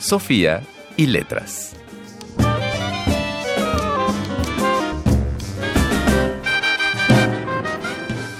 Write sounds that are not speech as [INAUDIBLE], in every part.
Sofía y letras.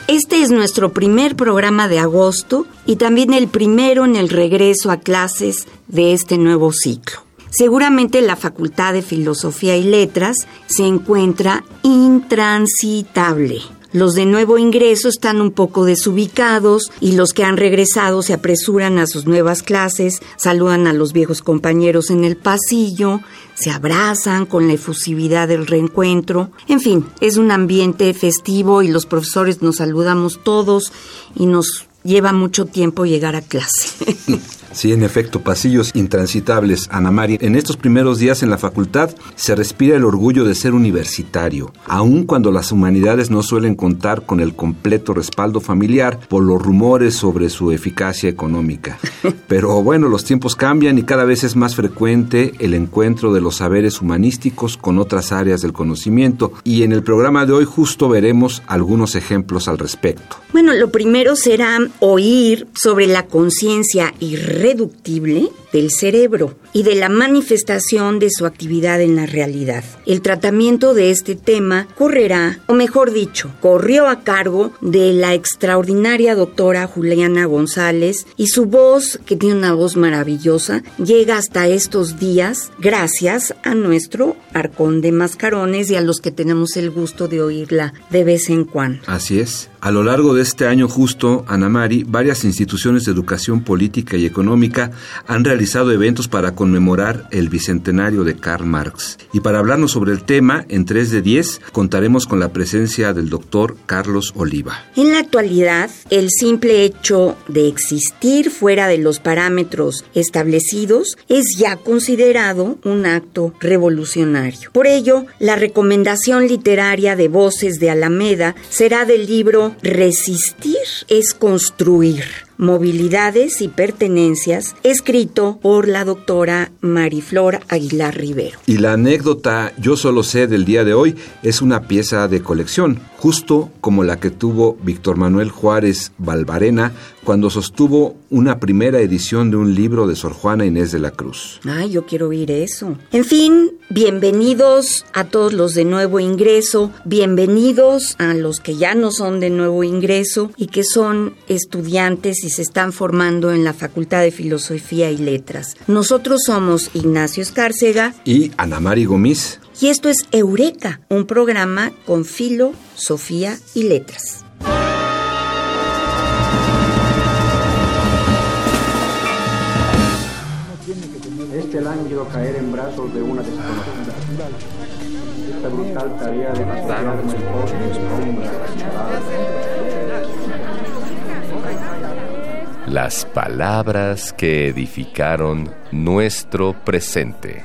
Este es nuestro primer programa de agosto y también el primero en el regreso a clases de este nuevo ciclo. Seguramente la Facultad de Filosofía y Letras se encuentra intransitable. Los de nuevo ingreso están un poco desubicados y los que han regresado se apresuran a sus nuevas clases, saludan a los viejos compañeros en el pasillo, se abrazan con la efusividad del reencuentro. En fin, es un ambiente festivo y los profesores nos saludamos todos y nos lleva mucho tiempo llegar a clase. [LAUGHS] Sí, en efecto, pasillos intransitables, Ana María. En estos primeros días en la facultad se respira el orgullo de ser universitario, aun cuando las humanidades no suelen contar con el completo respaldo familiar por los rumores sobre su eficacia económica. [LAUGHS] Pero bueno, los tiempos cambian y cada vez es más frecuente el encuentro de los saberes humanísticos con otras áreas del conocimiento y en el programa de hoy justo veremos algunos ejemplos al respecto. Bueno, lo primero será oír sobre la conciencia irreductible del cerebro y de la manifestación de su actividad en la realidad. El tratamiento de este tema correrá, o mejor dicho, corrió a cargo de la extraordinaria doctora Juliana González y su voz, que tiene una voz maravillosa, llega hasta estos días gracias a nuestro arcón de mascarones y a los que tenemos el gusto de oírla de vez en cuando. Así es. A lo largo de este año justo, Ana Mari, varias instituciones de educación política y económica han realizado eventos para conmemorar el bicentenario de Karl Marx. Y para hablarnos sobre el tema, en 3 de 10 contaremos con la presencia del doctor Carlos Oliva. En la actualidad, el simple hecho de existir fuera de los parámetros establecidos es ya considerado un acto revolucionario. Por ello, la recomendación literaria de Voces de Alameda será del libro Resistir es construir Movilidades y Pertenencias, escrito por la doctora Mariflor Aguilar Rivero. Y la anécdota Yo solo sé del día de hoy es una pieza de colección, justo como la que tuvo Víctor Manuel Juárez Valvarena cuando sostuvo una primera edición de un libro de Sor Juana Inés de la Cruz. Ay, yo quiero oír eso. En fin, bienvenidos a todos los de nuevo ingreso, bienvenidos a los que ya no son de nuevo ingreso y que son estudiantes y se están formando en la Facultad de Filosofía y Letras. Nosotros somos Ignacio Escárcega y Ana Mari Gomis. Y esto es Eureka, un programa con filo, Sofía y Letras. Este lánguido caer en brazos de una desconocida. Esta brutal tarea de matar Las palabras que edificaron nuestro presente.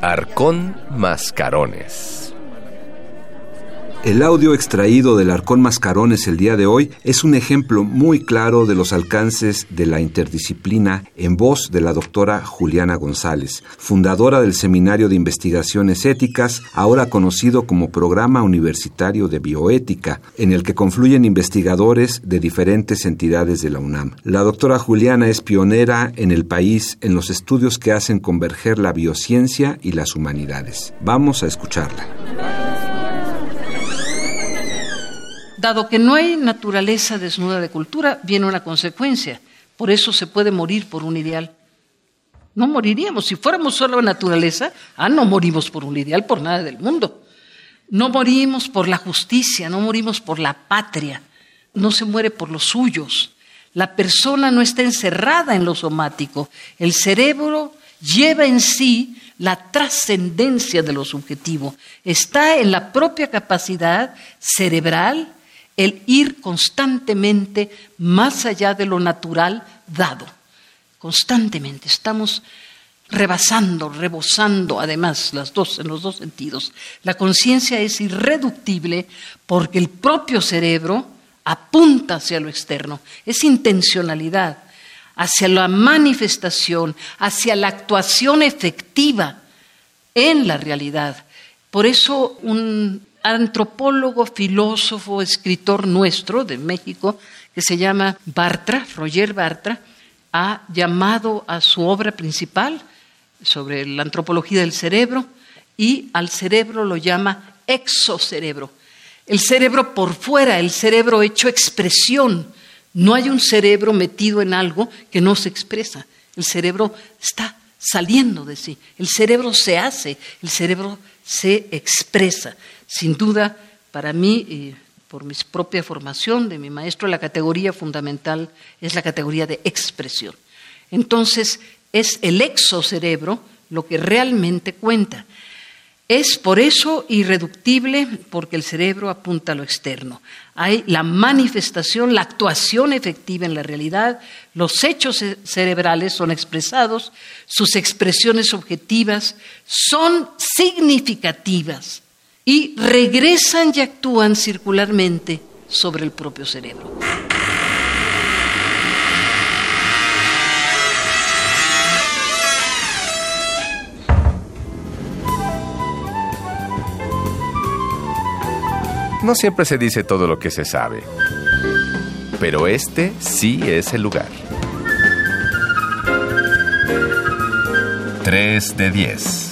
Arcón Mascarones. El audio extraído del Arcón Mascarones el día de hoy es un ejemplo muy claro de los alcances de la interdisciplina en voz de la doctora Juliana González, fundadora del Seminario de Investigaciones Éticas, ahora conocido como Programa Universitario de Bioética, en el que confluyen investigadores de diferentes entidades de la UNAM. La doctora Juliana es pionera en el país en los estudios que hacen converger la biociencia y las humanidades. Vamos a escucharla. Dado que no hay naturaleza desnuda de cultura, viene una consecuencia. Por eso se puede morir por un ideal. No moriríamos. Si fuéramos solo naturaleza, ah, no morimos por un ideal, por nada del mundo. No morimos por la justicia, no morimos por la patria, no se muere por los suyos. La persona no está encerrada en lo somático. El cerebro lleva en sí la trascendencia de lo subjetivo. Está en la propia capacidad cerebral el ir constantemente más allá de lo natural dado. Constantemente estamos rebasando, rebosando, además, las dos, en los dos sentidos. La conciencia es irreductible porque el propio cerebro apunta hacia lo externo, es intencionalidad, hacia la manifestación, hacia la actuación efectiva en la realidad. Por eso un antropólogo, filósofo, escritor nuestro de México, que se llama Bartra, Roger Bartra, ha llamado a su obra principal sobre la antropología del cerebro y al cerebro lo llama exocerebro. El cerebro por fuera, el cerebro hecho expresión. No hay un cerebro metido en algo que no se expresa. El cerebro está saliendo de sí. El cerebro se hace, el cerebro se expresa. Sin duda, para mí, por mi propia formación de mi maestro, la categoría fundamental es la categoría de expresión. Entonces, es el exocerebro lo que realmente cuenta. Es por eso irreductible, porque el cerebro apunta a lo externo. Hay la manifestación, la actuación efectiva en la realidad, los hechos cerebrales son expresados, sus expresiones objetivas son significativas y regresan y actúan circularmente sobre el propio cerebro. No siempre se dice todo lo que se sabe, pero este sí es el lugar. 3 de 10.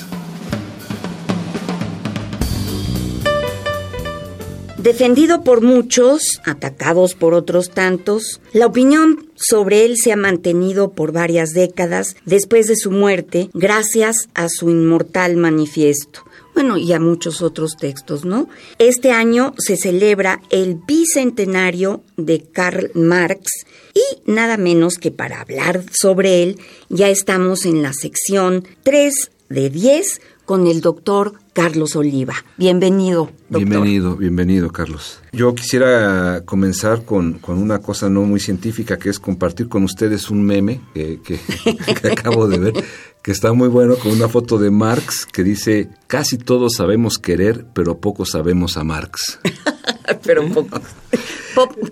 Defendido por muchos, atacados por otros tantos, la opinión sobre él se ha mantenido por varias décadas después de su muerte gracias a su inmortal manifiesto bueno, y a muchos otros textos, ¿no? Este año se celebra el bicentenario de Karl Marx y nada menos que para hablar sobre él ya estamos en la sección 3 de 10 con el doctor Carlos Oliva. Bienvenido, doctor. Bienvenido, bienvenido, Carlos. Yo quisiera comenzar con, una cosa no muy científica, que es compartir con ustedes un meme que, [LAUGHS] que acabo de ver, que está muy bueno, con una foto de Marx que dice, casi todos sabemos querer, pero poco sabemos a Marx. [LAUGHS] pero poco,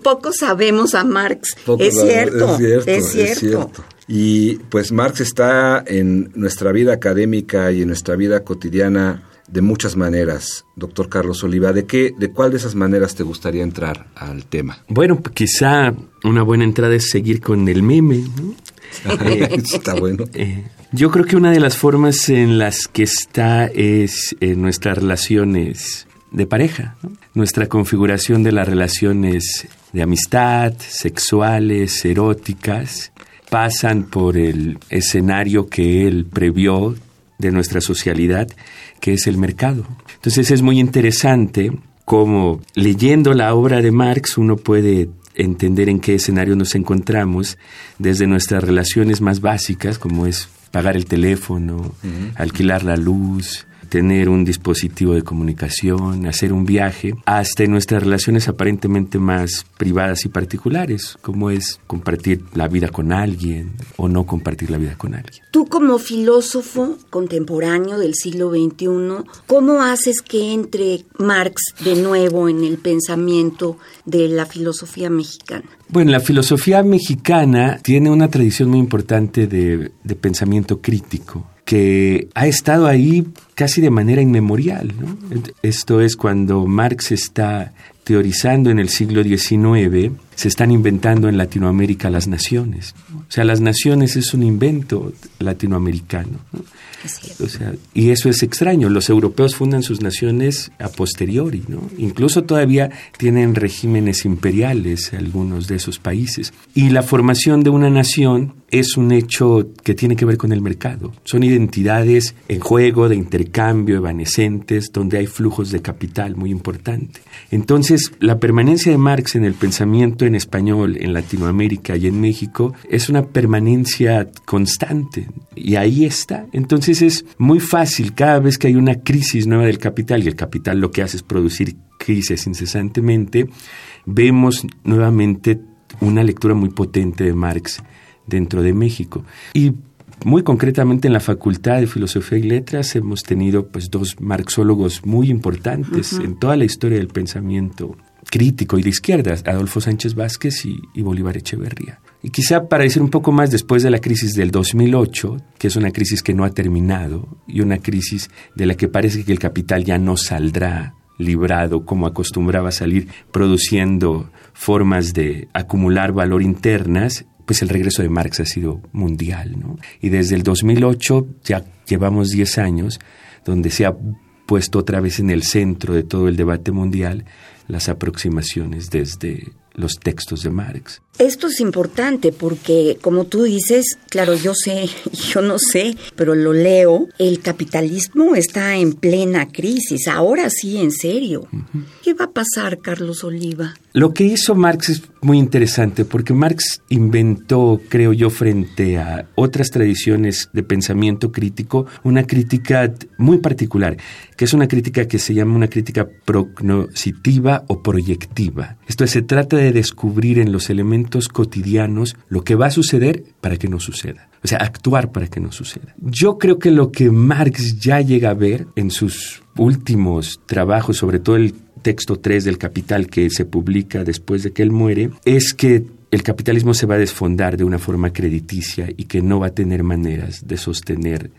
poco sabemos a Marx. es, cierto, es, cierto, es cierto. Y pues Marx está en nuestra vida académica y en nuestra vida cotidiana de muchas maneras, doctor Carlos Oliva. ¿De qué, de cuál de esas maneras te gustaría entrar al tema? Bueno, quizá una buena entrada es seguir con el meme, ¿no? [LAUGHS] está bueno. Eh, yo creo que una de las formas en las que está es en nuestras relaciones de pareja, nuestra configuración de las relaciones de amistad, sexuales, eróticas, pasan por el escenario que él previó de nuestra socialidad, que es el mercado. Entonces es muy interesante cómo leyendo la obra de Marx uno puede entender en qué escenario nos encontramos desde nuestras relaciones más básicas, como es pagar el teléfono, alquilar la luz, tener un dispositivo de comunicación, hacer un viaje, hasta en nuestras relaciones aparentemente más privadas y particulares, como es compartir la vida con alguien o no compartir la vida con alguien. Tú como filósofo contemporáneo del siglo XXI, ¿cómo haces que entre Marx de nuevo en el pensamiento de la filosofía mexicana? Bueno, la filosofía mexicana tiene una tradición muy importante de, de pensamiento crítico que ha estado ahí casi de manera inmemorial. Esto es cuando Marx está teorizando en el siglo XIX, se están inventando en Latinoamérica las naciones. O sea, las naciones es un invento latinoamericano. O sea, y eso es extraño. Los europeos fundan sus naciones a posteriori, ¿no? Incluso todavía tienen regímenes imperiales algunos de esos países. Y la formación de una nación es un hecho que tiene que ver con el mercado. Son identidades en juego, de intercambio, evanescentes, donde hay flujos de capital muy importante. Entonces, la permanencia de Marx en el pensamiento en español, en Latinoamérica y en México, es una permanencia constante. Y ahí está. Entonces es muy fácil cada vez que hay una crisis nueva del capital, y el capital lo que hace es producir crisis incesantemente, vemos nuevamente una lectura muy potente de Marx dentro de México. Y muy concretamente en la Facultad de Filosofía y Letras hemos tenido pues dos marxólogos muy importantes en toda la historia del pensamiento crítico y de izquierdas, Adolfo Sánchez Vázquez y, y, Bolívar Echeverría. Y quizá para decir un poco más, después de la crisis del 2008, que es una crisis que no ha terminado y una crisis de la que parece que el capital ya no saldrá librado como acostumbraba salir produciendo formas de acumular valor internas, pues el regreso de Marx ha sido mundial. ¿no? Y desde el 2008 ya llevamos 10 años donde se ha puesto otra vez en el centro de todo el debate mundial las aproximaciones desde los textos de Marx. Esto es importante porque, como tú dices, claro, yo sé, [LAUGHS] yo no sé, pero lo leo, el capitalismo está en plena crisis, ahora sí, en serio. ¿Qué va a pasar, Carlos Oliva? Lo que hizo Marx es muy interesante porque Marx inventó, creo yo, frente a otras tradiciones de pensamiento crítico, una crítica muy particular, que es una crítica que se llama una crítica prognoscitiva o proyectiva. Esto es, se trata de descubrir en los elementos cotidianos lo que va a suceder para que no suceda. O sea, actuar para que no suceda. Yo creo que lo que Marx ya llega a ver en sus últimos trabajos, sobre todo el texto 3 del Capital que se publica después de que él muere, es que el capitalismo se va a desfondar de una forma crediticia y que no va a tener maneras de sostener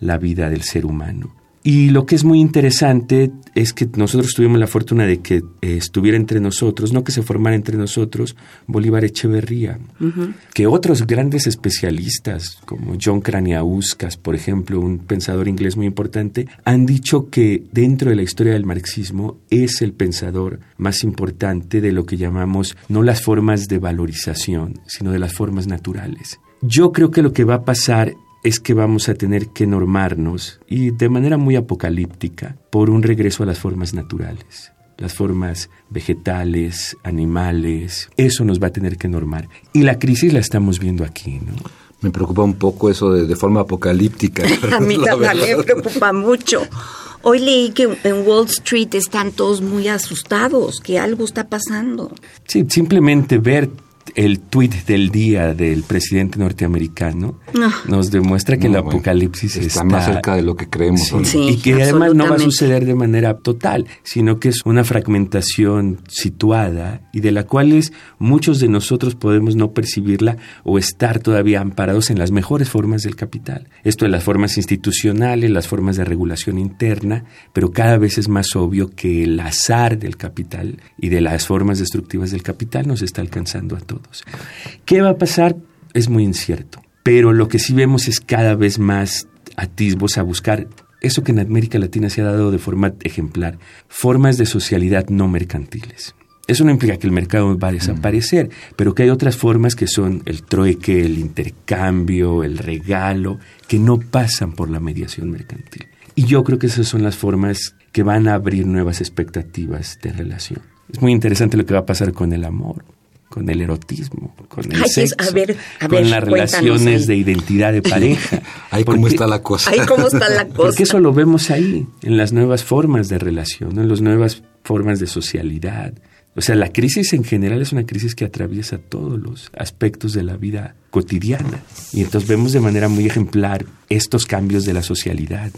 la vida del ser humano. Y lo que es muy interesante es que nosotros tuvimos la fortuna de que eh, estuviera entre nosotros, no que se formara entre nosotros, Bolívar Echeverría, que otros grandes especialistas, como John Craniauskas, por ejemplo, un pensador inglés muy importante, han dicho que dentro de la historia del marxismo es el pensador más importante de lo que llamamos no las formas de valorización, sino de las formas naturales. Yo creo que lo que va a pasar es que vamos a tener que normarnos, y de manera muy apocalíptica, por un regreso a las formas naturales las formas vegetales, animales, eso nos va a tener que normar. Y la crisis la estamos viendo aquí, ¿no? Me preocupa un poco eso de, forma apocalíptica. [LAUGHS] [LAUGHS] a mí también me preocupa mucho. Hoy leí que en Wall Street están todos muy asustados, que algo está pasando. Sí, simplemente ver el tuit del día del presidente norteamericano nos demuestra que el apocalipsis está, más cerca de lo que creemos. y que además no va a suceder de manera total, sino que es una fragmentación situada y de la cual muchos de nosotros podemos no percibirla o estar todavía amparados en las mejores formas del capital. Esto de las formas institucionales, las formas de regulación interna, pero cada vez es más obvio que el azar del capital y de las formas destructivas del capital nos está alcanzando a todos. ¿Qué va a pasar? Es muy incierto. Pero lo que sí vemos es cada vez más atisbos a buscar eso que en América Latina se ha dado de forma ejemplar, formas de socialidad no mercantiles. Eso no implica que el mercado va a desaparecer, pero que hay otras formas que son el trueque, el intercambio, el regalo, que no pasan por la mediación mercantil. Y yo creo que esas son las formas que van a abrir nuevas expectativas de relación. Es muy interesante lo que va a pasar con el amor con el erotismo, con el sexo, con las relaciones de identidad de [LAUGHS] pareja. ahí cómo está la cosa. Ahí cómo está la cosa. Porque eso lo vemos ahí, en las nuevas formas de relación, en las nuevas formas de socialidad. O sea, la crisis en general es una crisis que atraviesa todos los aspectos de la vida cotidiana. Y entonces vemos de manera muy ejemplar estos cambios de la socialidad,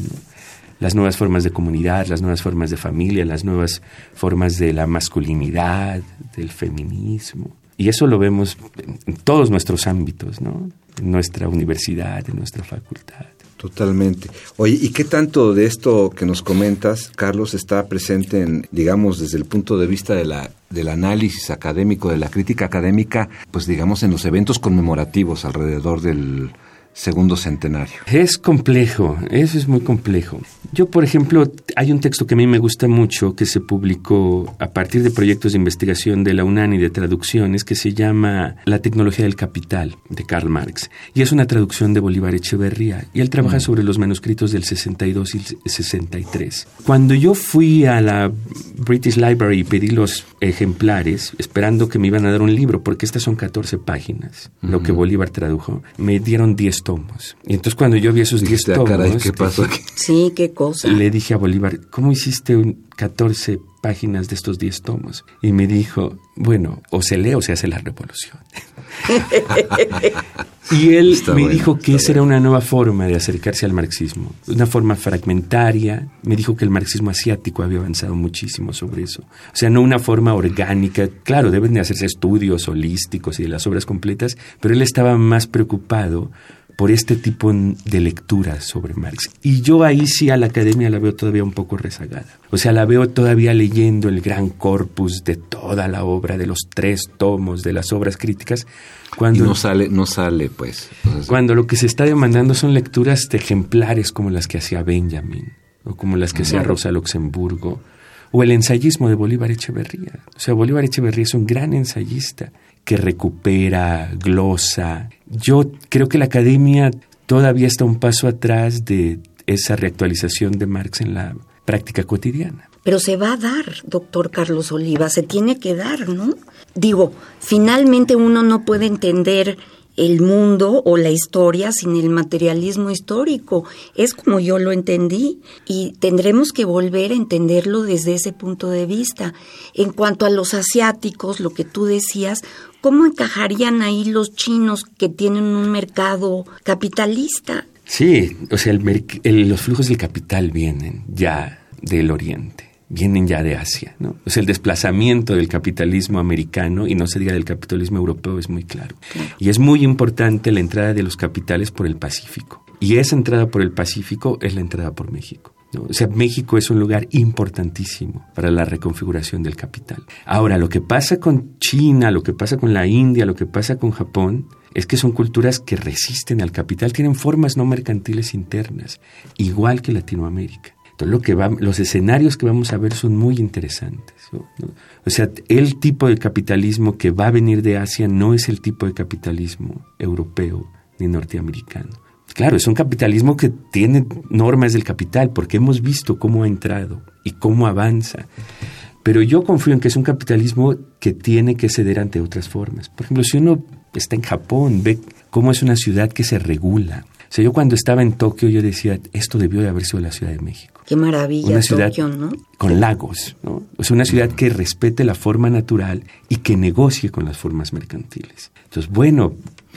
las nuevas formas de comunidad, las nuevas formas de familia, las nuevas formas de la masculinidad, del feminismo. Y eso lo vemos en todos nuestros ámbitos, ¿no? En nuestra universidad, en nuestra facultad. Totalmente. Oye, ¿y qué tanto de esto que nos comentas, Carlos, está presente en, digamos, desde el punto de vista de la, del análisis académico, de la crítica académica, pues digamos en los eventos conmemorativos alrededor del segundo centenario. Es complejo, eso es muy complejo. Yo, por ejemplo, hay un texto que a mí me gusta mucho que se publicó a partir de proyectos de investigación de la UNAM y de traducciones que se llama La tecnología del capital de Karl Marx. Y es una traducción de Bolívar Echeverría. Y él trabaja mm. sobre los manuscritos del 62 y 63. Cuando yo fui a la British Library y pedí los ejemplares, esperando que me iban a dar un libro, porque estas son 14 páginas, lo que Bolívar tradujo, me dieron 10 tomos. Y entonces cuando yo vi esos 10 ah, tomos... ¿qué pasó aquí? Sí, qué cosa. Le dije a Bolívar, ¿cómo hiciste un 14 páginas de estos 10 tomos? Y me dijo, bueno, o se lee o se hace la revolución. [LAUGHS] Y él me dijo que esa era una nueva forma de acercarse al marxismo, una forma fragmentaria. Me dijo que el marxismo asiático había avanzado muchísimo sobre eso. O sea, no una forma orgánica. Claro, deben de hacerse estudios holísticos y de las obras completas, pero él estaba más preocupado por este tipo de lecturas sobre Marx. Y yo ahí sí a la academia la veo todavía un poco rezagada. O sea, la veo todavía leyendo el gran corpus de toda la obra, de los tres tomos, de las obras críticas. Cuando, y no sale, no sale, pues. Cuando lo que se está demandando son lecturas de ejemplares como las que hacía Benjamin, o como las que hacía Rosa Luxemburgo, o el ensayismo de Bolívar Echeverría. O sea, Bolívar Echeverría es un gran ensayista que recupera, glosa. Yo creo que la academia todavía está un paso atrás de esa reactualización de Marx en la práctica cotidiana. Pero se va a dar, doctor Carlos Oliva, se tiene que dar, ¿no? Digo, finalmente uno no puede entender el mundo o la historia sin el materialismo histórico. Es como yo lo entendí y tendremos que volver a entenderlo desde ese punto de vista. En cuanto a los asiáticos, lo que tú decías, ¿cómo encajarían ahí los chinos que tienen un mercado capitalista? Sí, o sea, los flujos del capital vienen ya del oriente vienen ya de Asia. ¿no? O sea, el desplazamiento del capitalismo americano, y no se diga del capitalismo europeo, es muy claro. Y es muy importante la entrada de los capitales por el Pacífico. Y esa entrada por el Pacífico es la entrada por México. O sea, México es un lugar importantísimo para la reconfiguración del capital. Ahora, lo que pasa con China, lo que pasa con la India, lo que pasa con Japón, es que son culturas que resisten al capital, tienen formas no mercantiles internas, igual que Latinoamérica. Entonces, lo que va, los escenarios que vamos a ver son muy interesantes. O sea, el tipo de capitalismo que va a venir de Asia no es el tipo de capitalismo europeo ni norteamericano. Claro, es un capitalismo que tiene normas del capital, porque hemos visto cómo ha entrado y cómo avanza. Pero yo confío en que es un capitalismo que tiene que ceder ante otras formas. Por ejemplo, si uno está en Japón, ve cómo es una ciudad que se regula. O sea, yo cuando estaba en Tokio, yo decía, esto debió de haber sido la Ciudad de México. Qué maravilla, una ciudad ¿no? Con lagos, ¿no? O sea, una ciudad que respete la forma natural y que negocie con las formas mercantiles. Entonces, bueno,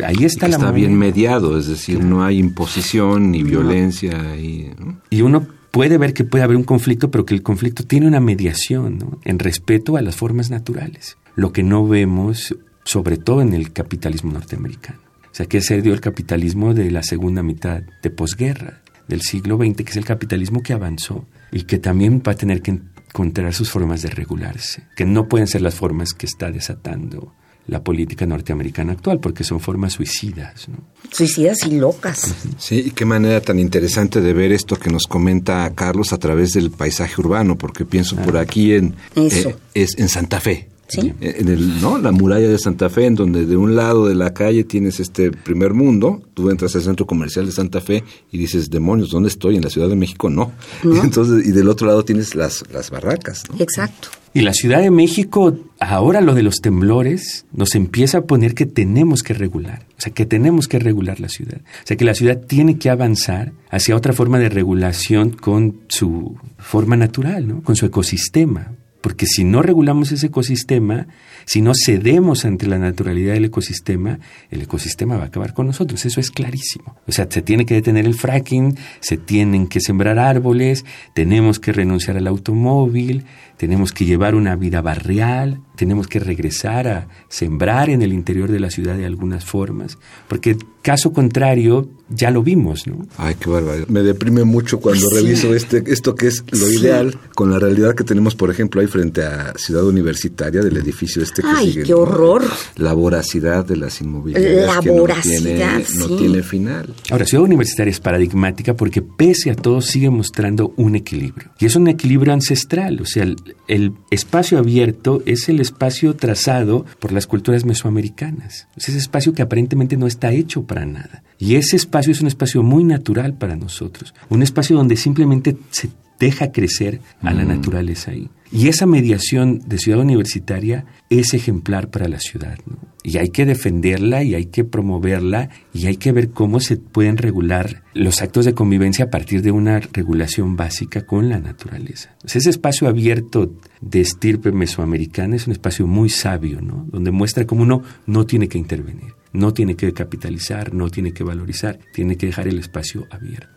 ahí está la Está bien mediado, es decir, no hay imposición ni violencia. Y, y uno puede ver que puede haber un conflicto, pero que el conflicto tiene una mediación, ¿no? En respeto a las formas naturales. Lo que no vemos, sobre todo en el capitalismo norteamericano. O sea, que se dio el capitalismo de la segunda mitad de posguerra del siglo XX, que es el capitalismo que avanzó y que también va a tener que encontrar sus formas de regularse, que no pueden ser las formas que está desatando la política norteamericana actual, porque son formas suicidas. ¿no? Suicidas y locas. Sí, y qué manera tan interesante de ver esto que nos comenta Carlos a través del paisaje urbano, porque pienso por aquí en, eh, es en Santa Fe. Eh, en el, ¿no? La muralla de Santa Fe, en donde de un lado de la calle tienes este primer mundo, tú entras al centro comercial de Santa Fe y dices, demonios, ¿dónde estoy? En la Ciudad de México no. [LAUGHS] Entonces, y del otro lado tienes las, las barracas. Exacto. Y la Ciudad de México, ahora lo de los temblores, nos empieza a poner que tenemos que regular, o sea, que tenemos que regular la ciudad. O sea, que la ciudad tiene que avanzar hacia otra forma de regulación con su forma natural, ¿no? con su ecosistema. Porque si no regulamos ese ecosistema, si no cedemos ante la naturalidad del ecosistema, el ecosistema va a acabar con nosotros. Eso es clarísimo. O sea, se tiene que detener el fracking, se tienen que sembrar árboles, tenemos que renunciar al automóvil, tenemos que llevar una vida barrial, tenemos que regresar a sembrar en el interior de la ciudad de algunas formas, porque caso contrario ya lo vimos, ¿no? Ay, qué barbaridad. Me deprime mucho cuando reviso este esto que es lo ideal con la realidad que tenemos, por ejemplo, ahí frente a Ciudad Universitaria del edificio este que Ay, qué horror. La voracidad de las inmobiliarias la que voracidad, no tiene, final. Ahora, Ciudad Universitaria es paradigmática porque pese a todo sigue mostrando un equilibrio. Y es un equilibrio ancestral, o sea, el, espacio abierto es el espacio trazado por las culturas mesoamericanas. Es ese espacio que aparentemente no está hecho para nada. Y ese espacio es un espacio muy natural para nosotros. Un espacio donde simplemente se deja crecer a la mm. naturaleza ahí. Y esa mediación de ciudad universitaria es ejemplar para la ciudad. Y hay que defenderla y hay que promoverla y hay que ver cómo se pueden regular los actos de convivencia a partir de una regulación básica con la naturaleza. ese espacio abierto de estirpe mesoamericana es un espacio muy sabio, ¿no? donde muestra cómo uno no tiene que intervenir No tiene que capitalizar, no tiene que valorizar, tiene que dejar el espacio abierto.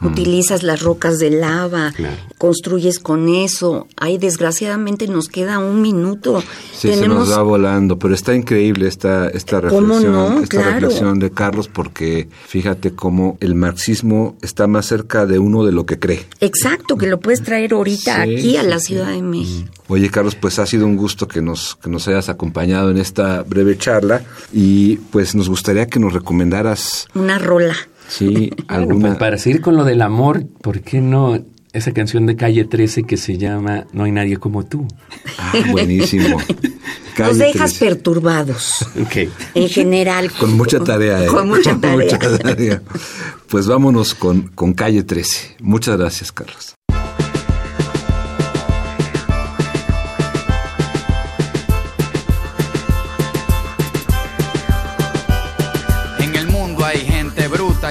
Mm. Utilizas las rocas de lava, construyes con eso. Ay, desgraciadamente nos queda un minuto. Sí, se nos va volando, pero está increíble esta, esta reflexión, esta reflexión de Carlos, porque fíjate cómo el marxismo está más cerca de uno de lo que cree. Exacto, que lo puedes traer ahorita aquí a la Ciudad de México. Oye, Carlos, pues ha sido un gusto que nos, que nos hayas acompañado en esta breve charla y pues nos gustaría que nos recomendaras una rola. Sí, alguna. Pues, para seguir con lo del amor, ¿por qué no esa canción de Calle 13 que se llama No hay nadie como tú? Ah, buenísimo. [LAUGHS] Nos dejas perturbados. Okay. En general. Con mucha tarea. ¿eh? Con mucha [LAUGHS] tarea. Pues vámonos con, con Calle 13. Muchas gracias, Carlos.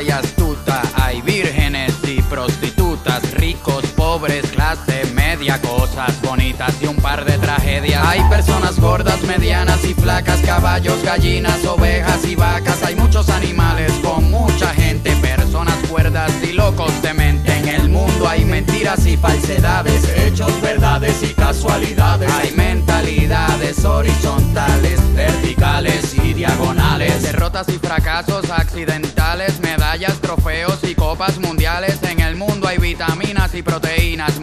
Y astuta. Hay vírgenes y prostitutas, ricos, pobres, clase media, cosas bonitas y un par de tragedias. Hay personas gordas, medianas y flacas, caballos, gallinas, ovejas y vacas. Hay muchos animales con mucha gente, personas cuerdas y locos de mente. El mundo hay mentiras y falsedades, hechos, verdades y casualidades. Hay mentalidades horizontales, verticales y diagonales, derrotas y fracasos accidentales, medallas, trofeos y copas mundiales. En el mundo hay vitaminas y proteínas,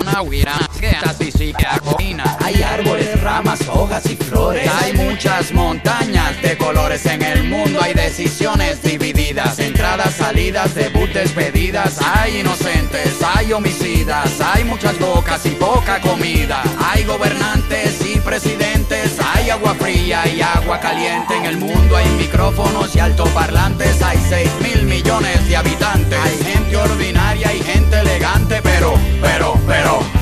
Hay árboles, ramas, hojas y flores. Hay muchas montañas de colores en el mundo. Hay decisiones divididas, entradas, salidas, debut, despedidas. Hay inocentes, hay homicidas, hay muchas bocas y poca comida. Hay gobernantes y presidentes, hay agua fría y agua caliente. En el mundo hay micrófonos y altoparlantes. Hay 6 mil millones de habitantes. Hay gente ordinaria y gente elegante, pero, pero, pero,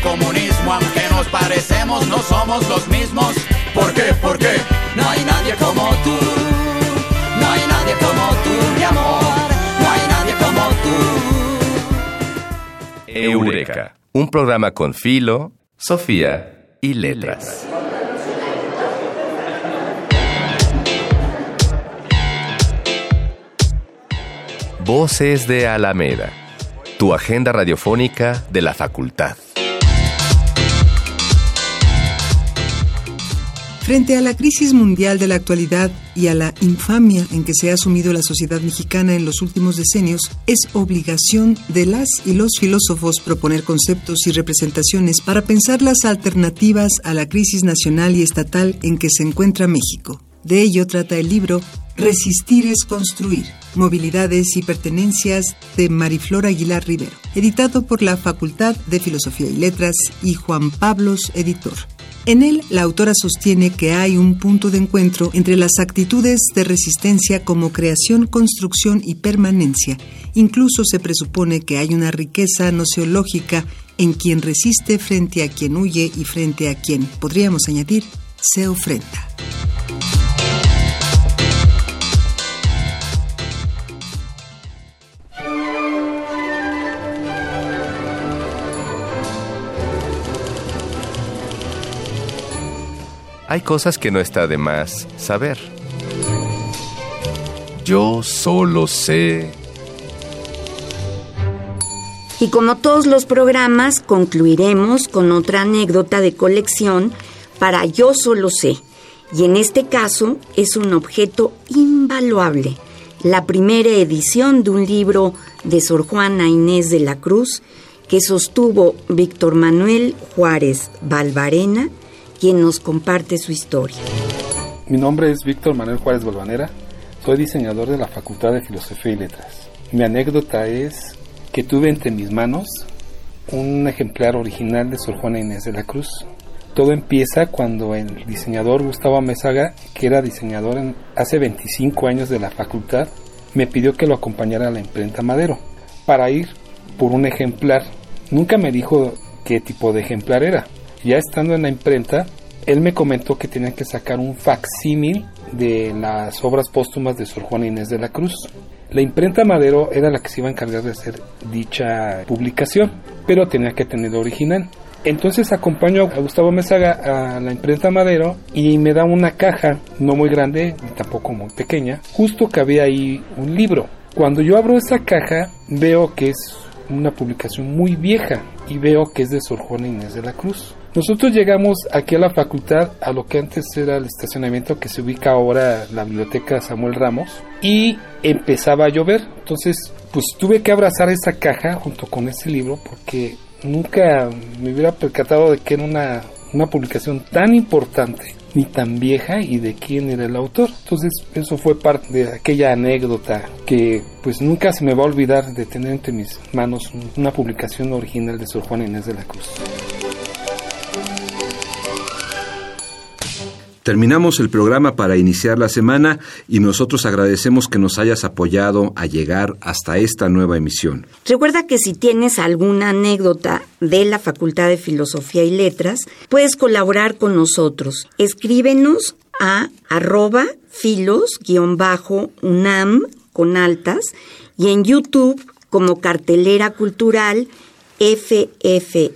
comunismo, aunque nos parecemos, no somos los mismos. ¿Por qué? ¿Por qué? No hay nadie como tú. No hay nadie como tú, mi amor. No hay nadie como tú. Eureka, un programa con Filo, Sofía y Letras. Voces de Alameda tu agenda radiofónica de la facultad. Frente a la crisis mundial de la actualidad y a la infamia en que se ha sumido la sociedad mexicana en los últimos decenios, es obligación de las y los filósofos proponer conceptos y representaciones para pensar las alternativas a la crisis nacional y estatal en que se encuentra México. De ello trata el libro Resistir es construir, movilidades y pertenencias de Mariflor Aguilar Rivero, editado por la Facultad de Filosofía y Letras y Juan Pablos, editor. En él, la autora sostiene que hay un punto de encuentro entre las actitudes de resistencia como creación, construcción y permanencia. Incluso se presupone que hay una riqueza noceológica en quien resiste frente a quien huye y frente a quien, podríamos añadir, se ofrenda. Hay cosas que no está de más saber. Yo solo sé. Y como todos los programas, concluiremos con otra anécdota de colección para Yo solo sé. Y en este caso es un objeto invaluable, la primera edición de un libro de Sor Juana Inés de la Cruz que sostuvo Víctor Manuel Juárez Valvarena, quien nos comparte su historia. Mi nombre es Víctor Manuel Juárez Valvanera, soy diseñador de la Facultad de Filosofía y Letras. Mi anécdota es que tuve entre mis manos un ejemplar original de Sor Juana Inés de la Cruz. Todo empieza cuando el diseñador Gustavo Mesaga, que era diseñador hace 25 años de la facultad, me pidió que lo acompañara a la imprenta Madero para ir por un ejemplar. Nunca me dijo qué tipo de ejemplar era. Ya estando en la imprenta, él me comentó que tenían que sacar un facsímil de las obras póstumas de Sor Juana Inés de la Cruz. La imprenta Madero era la que se iba a encargar de hacer dicha publicación, pero tenía que tener original. Entonces acompaño a Gustavo Mesaga a la imprenta Madero y me da una caja, no muy grande ni tampoco muy pequeña, justo que había ahí un libro. Cuando yo abro esa caja veo que es una publicación muy vieja y veo que es de Sor Juana Inés de la Cruz. Nosotros llegamos aquí a la facultad, a lo que antes era el estacionamiento que se ubica ahora la biblioteca Samuel Ramos, y empezaba a llover. Entonces, pues tuve que abrazar esa caja junto con ese libro porque nunca me hubiera percatado de que era una, una publicación tan importante ni tan vieja y de quién era el autor. Entonces eso fue parte de aquella anécdota que pues nunca se me va a olvidar de tener entre mis manos una publicación original de Sor Juana Inés de la Cruz. Terminamos el programa para iniciar la semana y nosotros agradecemos que nos hayas apoyado a llegar hasta esta nueva emisión. Recuerda que si tienes alguna anécdota de la Facultad de Filosofía y Letras, puedes colaborar con nosotros. Escríbenos a arroba filos-unam con altas y en YouTube como cartelera cultural FFYL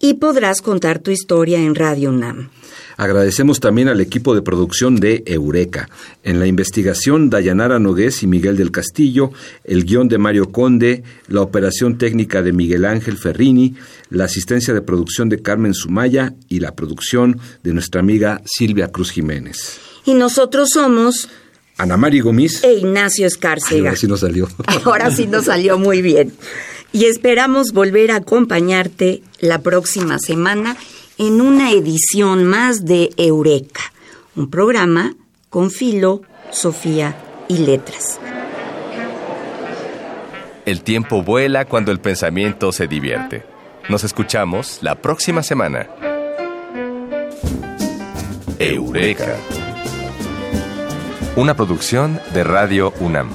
y podrás contar tu historia en Radio UNAM. Agradecemos también al equipo de producción de Eureka. En la investigación, Dayanara Nogués y Miguel del Castillo, el guion de Mario Conde, la operación técnica de Miguel Ángel Ferrini, la asistencia de producción de Carmen Sumaya y la producción de nuestra amiga Silvia Cruz Jiménez. Y nosotros somos... Ana Mari Gomis. E Ignacio Escárcega. ahora sí nos salió. [LAUGHS] Ahora sí nos salió muy bien. Y esperamos volver a acompañarte la próxima semana en una edición más de Eureka, un programa con filo, Sofía y letras. El tiempo vuela cuando el pensamiento se divierte. Nos escuchamos la próxima semana. Eureka. Una producción de Radio UNAM.